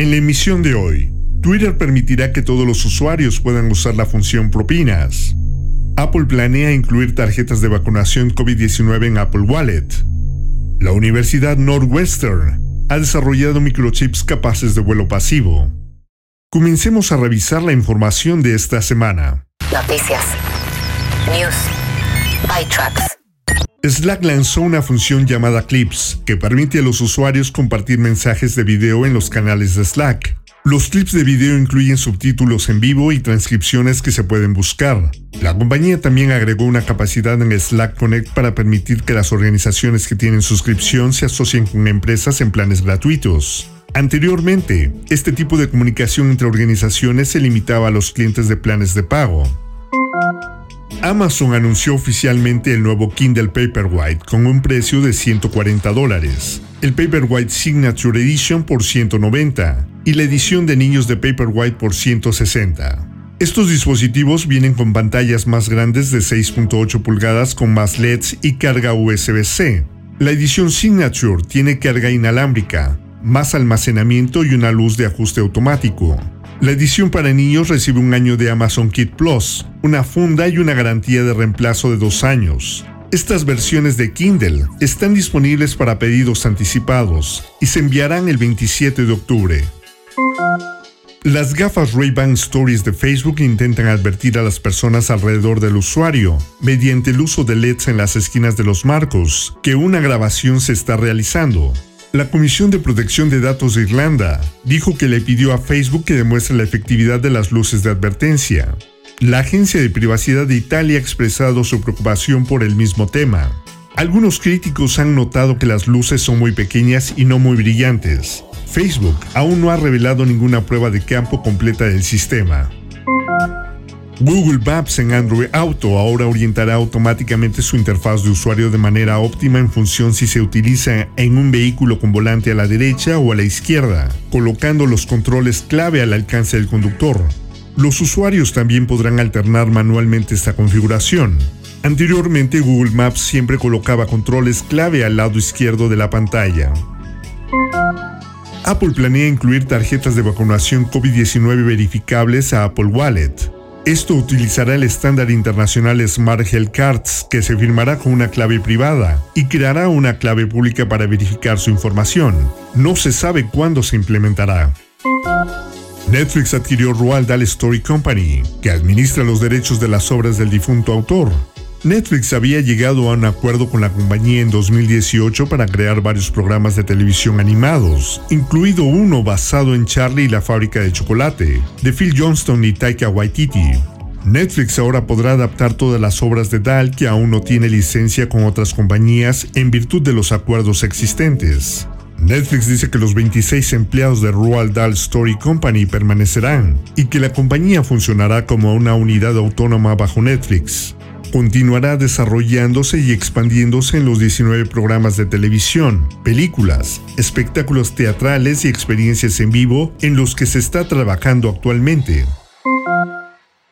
En la emisión de hoy, Twitter permitirá que todos los usuarios puedan usar la función propinas. Apple planea incluir tarjetas de vacunación COVID-19 en Apple Wallet. La Universidad Northwestern ha desarrollado microchips capaces de vuelo pasivo. Comencemos a revisar la información de esta semana. Noticias. News. Slack lanzó una función llamada Clips que permite a los usuarios compartir mensajes de video en los canales de Slack. Los clips de video incluyen subtítulos en vivo y transcripciones que se pueden buscar. La compañía también agregó una capacidad en Slack Connect para permitir que las organizaciones que tienen suscripción se asocien con empresas en planes gratuitos. Anteriormente, este tipo de comunicación entre organizaciones se limitaba a los clientes de planes de pago. Amazon anunció oficialmente el nuevo Kindle Paperwhite con un precio de 140 dólares, el Paperwhite Signature Edition por 190 y la edición de niños de Paperwhite por 160. Estos dispositivos vienen con pantallas más grandes de 6.8 pulgadas con más LEDs y carga USB-C. La edición Signature tiene carga inalámbrica, más almacenamiento y una luz de ajuste automático. La edición para niños recibe un año de Amazon Kit Plus, una funda y una garantía de reemplazo de dos años. Estas versiones de Kindle están disponibles para pedidos anticipados y se enviarán el 27 de octubre. Las gafas Ray-Ban Stories de Facebook intentan advertir a las personas alrededor del usuario, mediante el uso de LEDs en las esquinas de los marcos, que una grabación se está realizando. La Comisión de Protección de Datos de Irlanda dijo que le pidió a Facebook que demuestre la efectividad de las luces de advertencia. La Agencia de Privacidad de Italia ha expresado su preocupación por el mismo tema. Algunos críticos han notado que las luces son muy pequeñas y no muy brillantes. Facebook aún no ha revelado ninguna prueba de campo completa del sistema. Google Maps en Android Auto ahora orientará automáticamente su interfaz de usuario de manera óptima en función si se utiliza en un vehículo con volante a la derecha o a la izquierda, colocando los controles clave al alcance del conductor. Los usuarios también podrán alternar manualmente esta configuración. Anteriormente Google Maps siempre colocaba controles clave al lado izquierdo de la pantalla. Apple planea incluir tarjetas de vacunación COVID-19 verificables a Apple Wallet. Esto utilizará el estándar internacional Smart Health Cards, que se firmará con una clave privada y creará una clave pública para verificar su información. No se sabe cuándo se implementará. Netflix adquirió Roald Dahl Story Company, que administra los derechos de las obras del difunto autor. Netflix había llegado a un acuerdo con la compañía en 2018 para crear varios programas de televisión animados, incluido uno basado en Charlie y la fábrica de chocolate, de Phil Johnston y Taika Waititi. Netflix ahora podrá adaptar todas las obras de Dahl que aún no tiene licencia con otras compañías en virtud de los acuerdos existentes. Netflix dice que los 26 empleados de Roald Dahl Story Company permanecerán y que la compañía funcionará como una unidad autónoma bajo Netflix continuará desarrollándose y expandiéndose en los 19 programas de televisión, películas, espectáculos teatrales y experiencias en vivo en los que se está trabajando actualmente.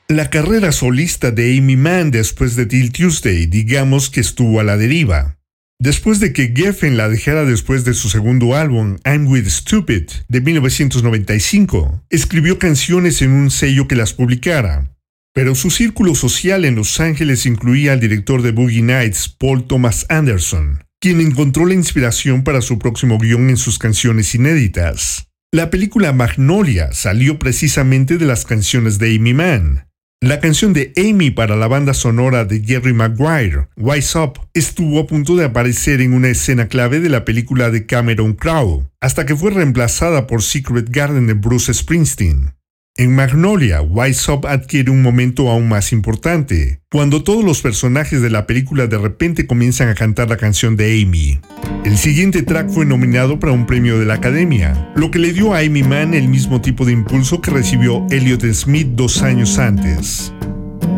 La carrera solista de Amy Mann después de Till Tuesday digamos que estuvo a la deriva. Después de que Geffen la dejara después de su segundo álbum, I'm With Stupid, de 1995, escribió canciones en un sello que las publicara. Pero su círculo social en Los Ángeles incluía al director de Boogie Nights, Paul Thomas Anderson, quien encontró la inspiración para su próximo guion en sus canciones inéditas. La película Magnolia salió precisamente de las canciones de Amy Mann. La canción de Amy para la banda sonora de Jerry Maguire, Wise Up, estuvo a punto de aparecer en una escena clave de la película de Cameron Crowe, hasta que fue reemplazada por Secret Garden de Bruce Springsteen. En Magnolia, Wise Up adquiere un momento aún más importante, cuando todos los personajes de la película de repente comienzan a cantar la canción de Amy. El siguiente track fue nominado para un premio de la Academia, lo que le dio a Amy Mann el mismo tipo de impulso que recibió Elliot Smith dos años antes.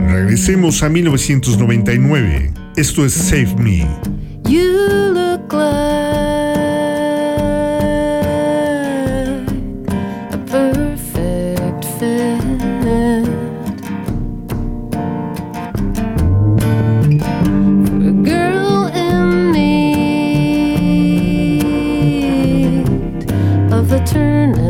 Regresemos a 1999. Esto es Save Me. ¿Problemas turn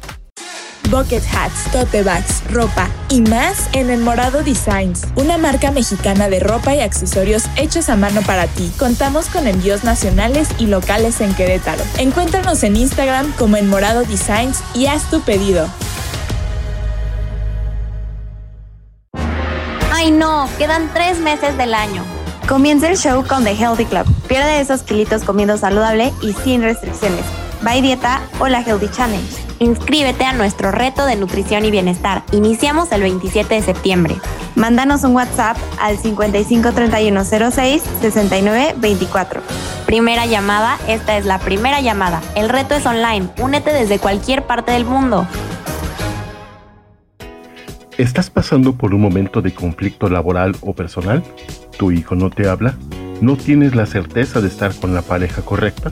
Bucket hats, tote bags, ropa y más en El Morado Designs, una marca mexicana de ropa y accesorios hechos a mano para ti. Contamos con envíos nacionales y locales en Querétaro. Encuéntranos en Instagram como El Morado Designs y haz tu pedido. Ay no, quedan tres meses del año. Comienza el show con The Healthy Club. Pierde esos kilitos comiendo saludable y sin restricciones. By Dieta o la Healthy Challenge. Inscríbete a nuestro reto de nutrición y bienestar. Iniciamos el 27 de septiembre. Mándanos un WhatsApp al 553106 6924. Primera llamada, esta es la primera llamada. El reto es online. Únete desde cualquier parte del mundo. ¿Estás pasando por un momento de conflicto laboral o personal? ¿Tu hijo no te habla? ¿No tienes la certeza de estar con la pareja correcta?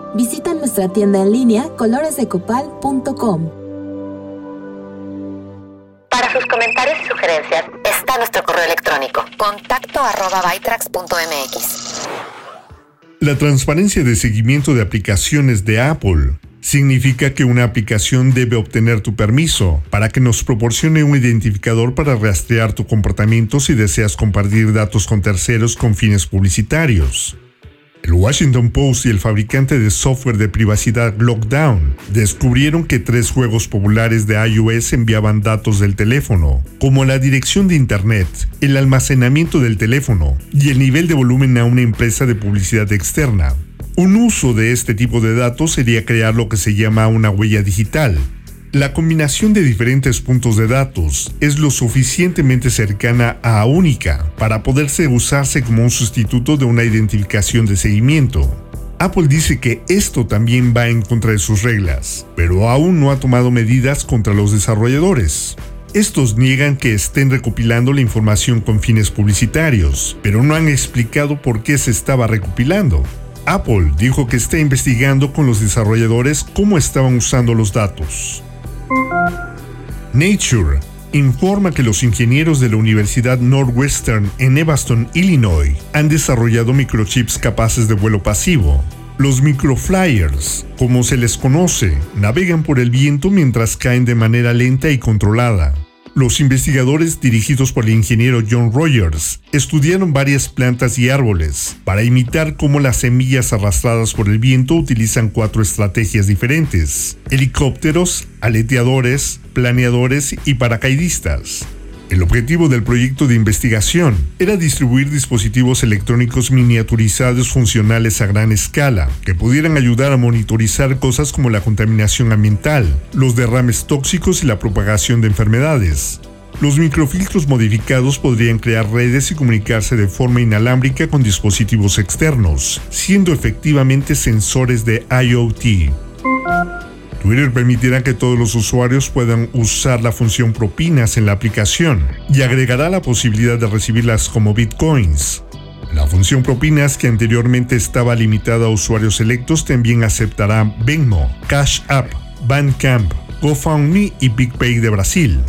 Visita nuestra tienda en línea coloresdecopal.com. Para sus comentarios y sugerencias está nuestro correo electrónico contacto arroba bytrax.mx. La transparencia de seguimiento de aplicaciones de Apple significa que una aplicación debe obtener tu permiso para que nos proporcione un identificador para rastrear tu comportamiento si deseas compartir datos con terceros con fines publicitarios. El Washington Post y el fabricante de software de privacidad Lockdown descubrieron que tres juegos populares de iOS enviaban datos del teléfono, como la dirección de Internet, el almacenamiento del teléfono y el nivel de volumen a una empresa de publicidad externa. Un uso de este tipo de datos sería crear lo que se llama una huella digital, la combinación de diferentes puntos de datos es lo suficientemente cercana a única para poderse usarse como un sustituto de una identificación de seguimiento. Apple dice que esto también va en contra de sus reglas, pero aún no ha tomado medidas contra los desarrolladores. Estos niegan que estén recopilando la información con fines publicitarios, pero no han explicado por qué se estaba recopilando. Apple dijo que está investigando con los desarrolladores cómo estaban usando los datos. Nature informa que los ingenieros de la Universidad Northwestern en Evanston, Illinois, han desarrollado microchips capaces de vuelo pasivo. Los microflyers, como se les conoce, navegan por el viento mientras caen de manera lenta y controlada. Los investigadores dirigidos por el ingeniero John Rogers estudiaron varias plantas y árboles para imitar cómo las semillas arrastradas por el viento utilizan cuatro estrategias diferentes, helicópteros, aleteadores, planeadores y paracaidistas. El objetivo del proyecto de investigación era distribuir dispositivos electrónicos miniaturizados funcionales a gran escala, que pudieran ayudar a monitorizar cosas como la contaminación ambiental, los derrames tóxicos y la propagación de enfermedades. Los microfiltros modificados podrían crear redes y comunicarse de forma inalámbrica con dispositivos externos, siendo efectivamente sensores de IoT. Twitter permitirá que todos los usuarios puedan usar la función propinas en la aplicación y agregará la posibilidad de recibirlas como bitcoins. La función propinas que anteriormente estaba limitada a usuarios selectos también aceptará Venmo, Cash App, Bandcamp, GoFundMe y BigPay de Brasil.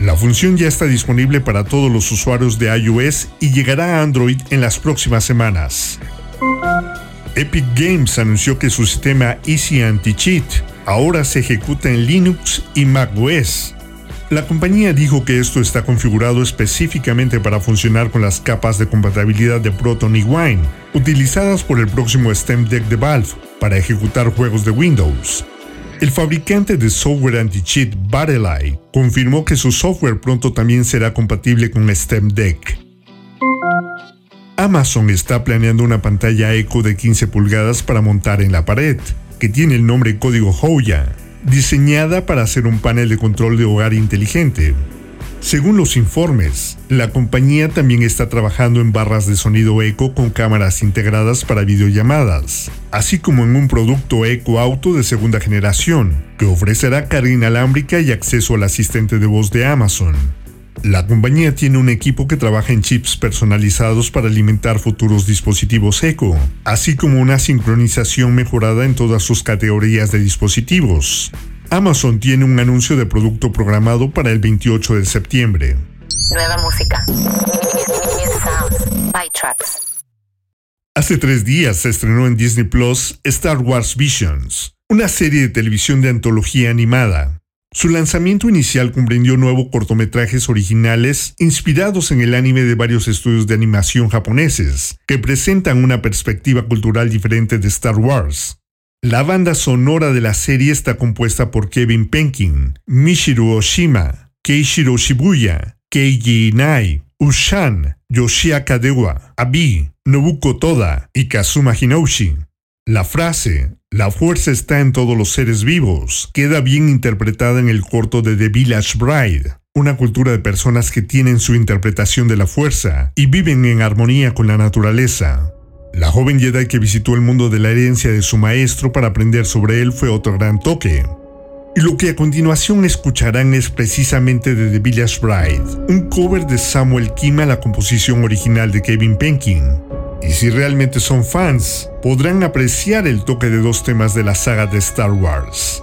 La función ya está disponible para todos los usuarios de iOS y llegará a Android en las próximas semanas. Epic Games anunció que su sistema Easy Anti-Cheat ahora se ejecuta en Linux y macOS. La compañía dijo que esto está configurado específicamente para funcionar con las capas de compatibilidad de Proton y Wine, utilizadas por el próximo Steam Deck de Valve para ejecutar juegos de Windows. El fabricante de software anti-cheat Battleye confirmó que su software pronto también será compatible con Steam Deck. Amazon está planeando una pantalla Echo de 15 pulgadas para montar en la pared, que tiene el nombre código Hoya, diseñada para ser un panel de control de hogar inteligente. Según los informes, la compañía también está trabajando en barras de sonido eco con cámaras integradas para videollamadas, así como en un producto eco auto de segunda generación, que ofrecerá carga inalámbrica y acceso al asistente de voz de Amazon. La compañía tiene un equipo que trabaja en chips personalizados para alimentar futuros dispositivos Eco, así como una sincronización mejorada en todas sus categorías de dispositivos. Amazon tiene un anuncio de producto programado para el 28 de septiembre. Nueva música. Hace tres días se estrenó en Disney Plus Star Wars Visions, una serie de televisión de antología animada. Su lanzamiento inicial comprendió nuevos cortometrajes originales inspirados en el anime de varios estudios de animación japoneses, que presentan una perspectiva cultural diferente de Star Wars. La banda sonora de la serie está compuesta por Kevin Penkin, Michiru Oshima, Keishiro Shibuya, Keiji Inai, Ushan, Yoshiaka Dewa, Abi, Nobuko Toda y Kazuma Hinoshi. La frase, la fuerza está en todos los seres vivos, queda bien interpretada en el corto de The Village Bride, una cultura de personas que tienen su interpretación de la fuerza y viven en armonía con la naturaleza. La joven Jedi que visitó el mundo de la herencia de su maestro para aprender sobre él fue otro gran toque. Y lo que a continuación escucharán es precisamente de The Village Bride, un cover de Samuel Kim a la composición original de Kevin Penkin. Y si realmente son fans, podrán apreciar el toque de dos temas de la saga de Star Wars.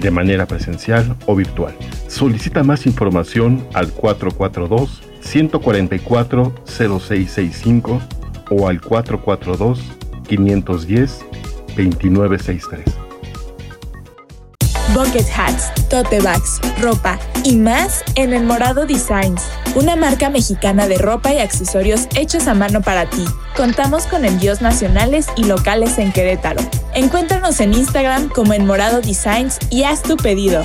de manera presencial o virtual. Solicita más información al 442-144-0665 o al 442-510-2963. Bucket hats, tote bags, ropa y más en El Morado Designs, una marca mexicana de ropa y accesorios hechos a mano para ti. Contamos con envíos nacionales y locales en Querétaro. Encuéntranos en Instagram como El Morado Designs y haz tu pedido.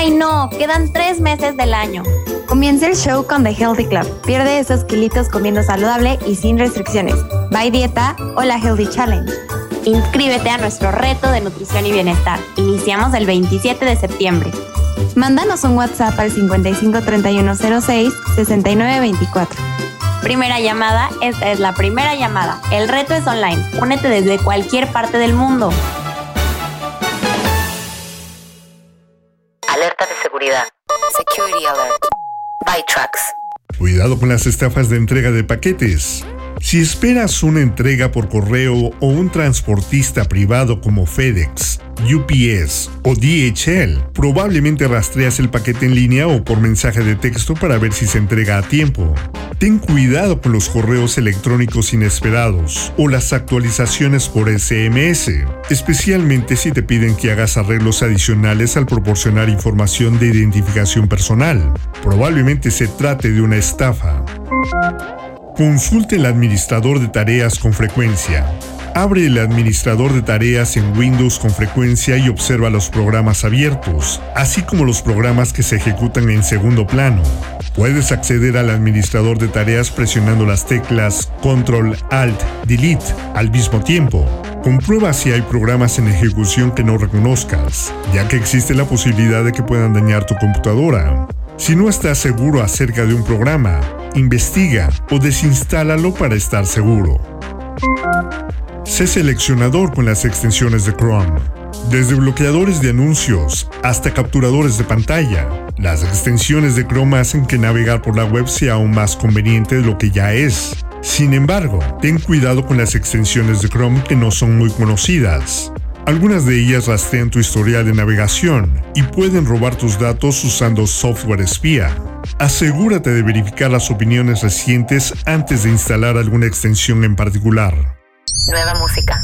Ay no, quedan tres meses del año. Comienza el show con The Healthy Club. Pierde esos kilitos comiendo saludable y sin restricciones. Bye Dieta o la Healthy Challenge. Inscríbete a nuestro reto de nutrición y bienestar. Iniciamos el 27 de septiembre. Mándanos un WhatsApp al 553106 6924. Primera llamada, esta es la primera llamada. El reto es online. Únete desde cualquier parte del mundo. Security alert. Trucks. Cuidado con las estafas de entrega de paquetes. Si esperas una entrega por correo o un transportista privado como FedEx, UPS o DHL, probablemente rastreas el paquete en línea o por mensaje de texto para ver si se entrega a tiempo. Ten cuidado con los correos electrónicos inesperados o las actualizaciones por SMS, especialmente si te piden que hagas arreglos adicionales al proporcionar información de identificación personal. Probablemente se trate de una estafa. Consulte el administrador de tareas con frecuencia. Abre el administrador de tareas en Windows con frecuencia y observa los programas abiertos, así como los programas que se ejecutan en segundo plano. Puedes acceder al administrador de tareas presionando las teclas Control Alt Delete al mismo tiempo. Comprueba si hay programas en ejecución que no reconozcas, ya que existe la posibilidad de que puedan dañar tu computadora. Si no estás seguro acerca de un programa, investiga o desinstálalo para estar seguro. Sé seleccionador con las extensiones de Chrome. Desde bloqueadores de anuncios hasta capturadores de pantalla, las extensiones de Chrome hacen que navegar por la web sea aún más conveniente de lo que ya es. Sin embargo, ten cuidado con las extensiones de Chrome que no son muy conocidas. Algunas de ellas rastrean tu historial de navegación y pueden robar tus datos usando software espía. Asegúrate de verificar las opiniones recientes antes de instalar alguna extensión en particular. Nueva música.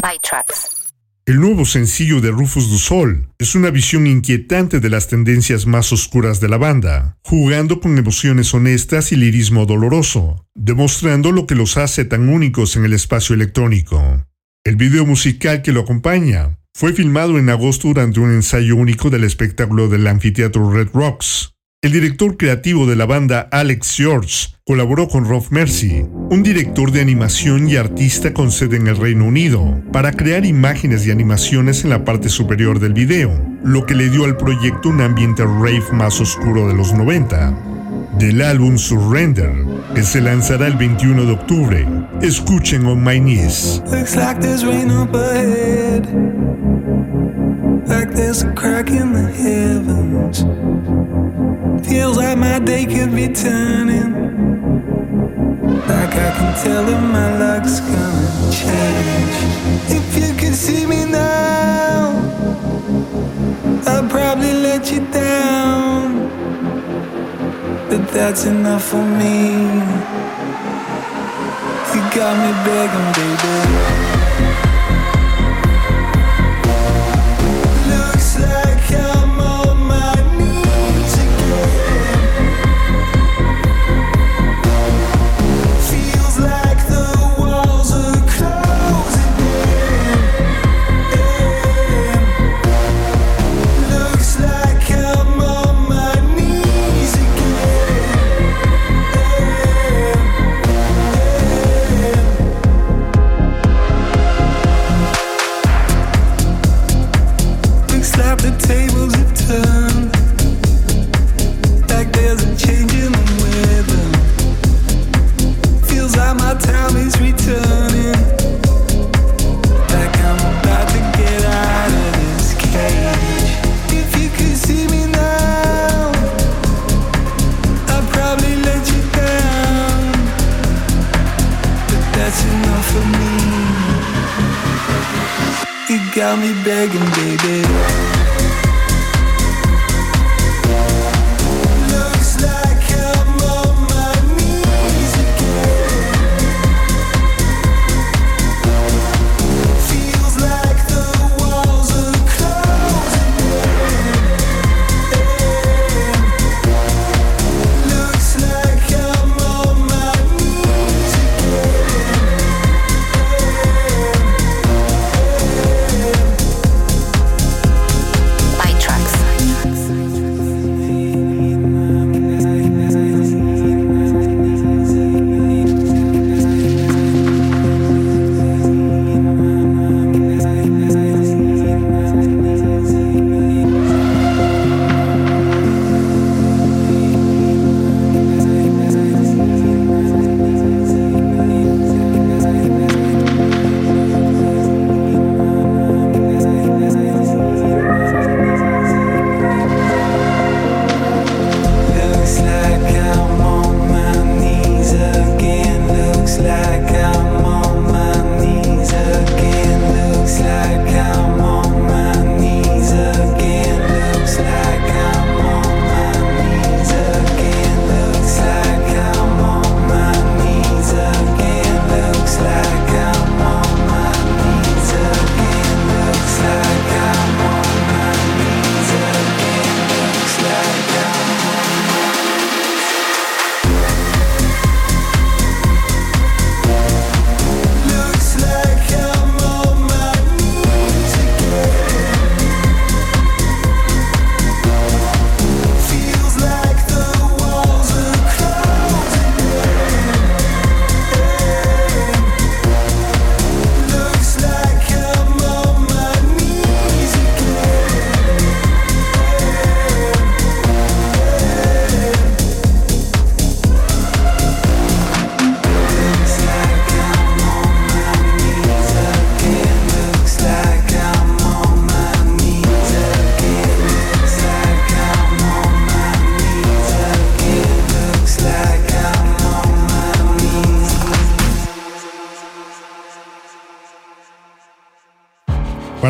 By Trucks. El nuevo sencillo de Rufus du Sol es una visión inquietante de las tendencias más oscuras de la banda, jugando con emociones honestas y lirismo doloroso, demostrando lo que los hace tan únicos en el espacio electrónico. El video musical que lo acompaña fue filmado en agosto durante un ensayo único del espectáculo del anfiteatro Red Rocks. El director creativo de la banda, Alex George, colaboró con Rob Mercy, un director de animación y artista con sede en el Reino Unido, para crear imágenes y animaciones en la parte superior del video, lo que le dio al proyecto un ambiente rave más oscuro de los 90. Del álbum Surrender, que se lanzará el 21 de octubre, escuchen On My Knees. like there's a crack in the heavens. Feels like my day could be turning. Like I can tell that my luck's gonna change. If you could see me now, I'd probably let you down. But that's enough for me. You got me begging, baby.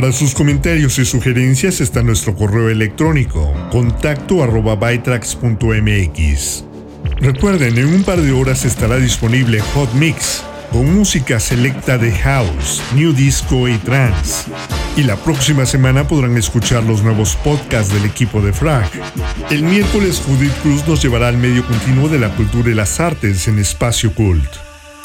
Para sus comentarios y sugerencias está nuestro correo electrónico contacto arroba bytrax.mx. Recuerden, en un par de horas estará disponible Hot Mix con música selecta de house, new disco y trance. Y la próxima semana podrán escuchar los nuevos podcasts del equipo de Frag. El miércoles Judith Cruz nos llevará al medio continuo de la cultura y las artes en Espacio Cult.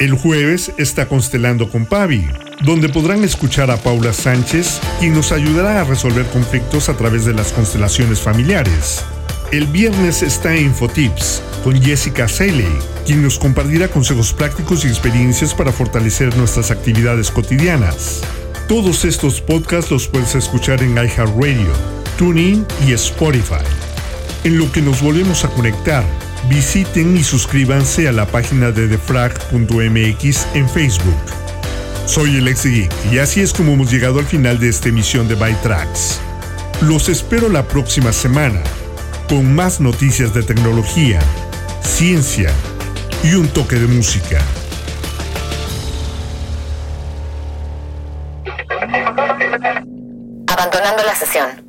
El jueves está constelando con Pavi donde podrán escuchar a Paula Sánchez, quien nos ayudará a resolver conflictos a través de las constelaciones familiares. El viernes está Infotips con Jessica Saley, quien nos compartirá consejos prácticos y experiencias para fortalecer nuestras actividades cotidianas. Todos estos podcasts los puedes escuchar en iHeartRadio, TuneIn y Spotify. En lo que nos volvemos a conectar, visiten y suscríbanse a la página de defrag.mx en Facebook. Soy el Geek y así es como hemos llegado al final de esta emisión de Bytrax. Los espero la próxima semana con más noticias de tecnología, ciencia y un toque de música. Abandonando la sesión.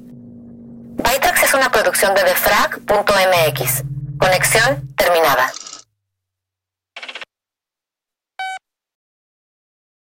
Bytrax es una producción de defrag.mx. Conexión terminada.